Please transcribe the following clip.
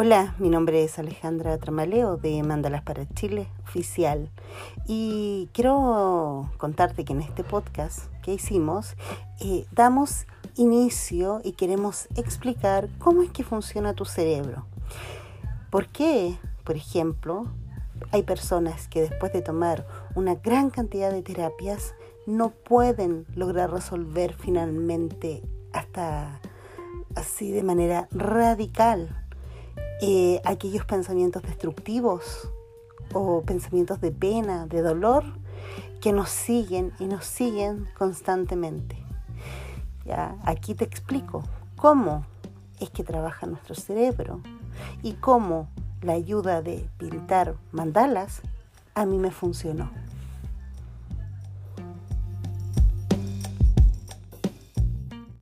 Hola, mi nombre es Alejandra Tramaleo de Mandalas para Chile oficial y quiero contarte que en este podcast que hicimos eh, damos inicio y queremos explicar cómo es que funciona tu cerebro. ¿Por qué, por ejemplo, hay personas que después de tomar una gran cantidad de terapias no pueden lograr resolver finalmente hasta así de manera radical eh, aquellos pensamientos destructivos o pensamientos de pena, de dolor, que nos siguen y nos siguen constantemente. ¿Ya? Aquí te explico cómo es que trabaja nuestro cerebro y cómo la ayuda de pintar mandalas a mí me funcionó.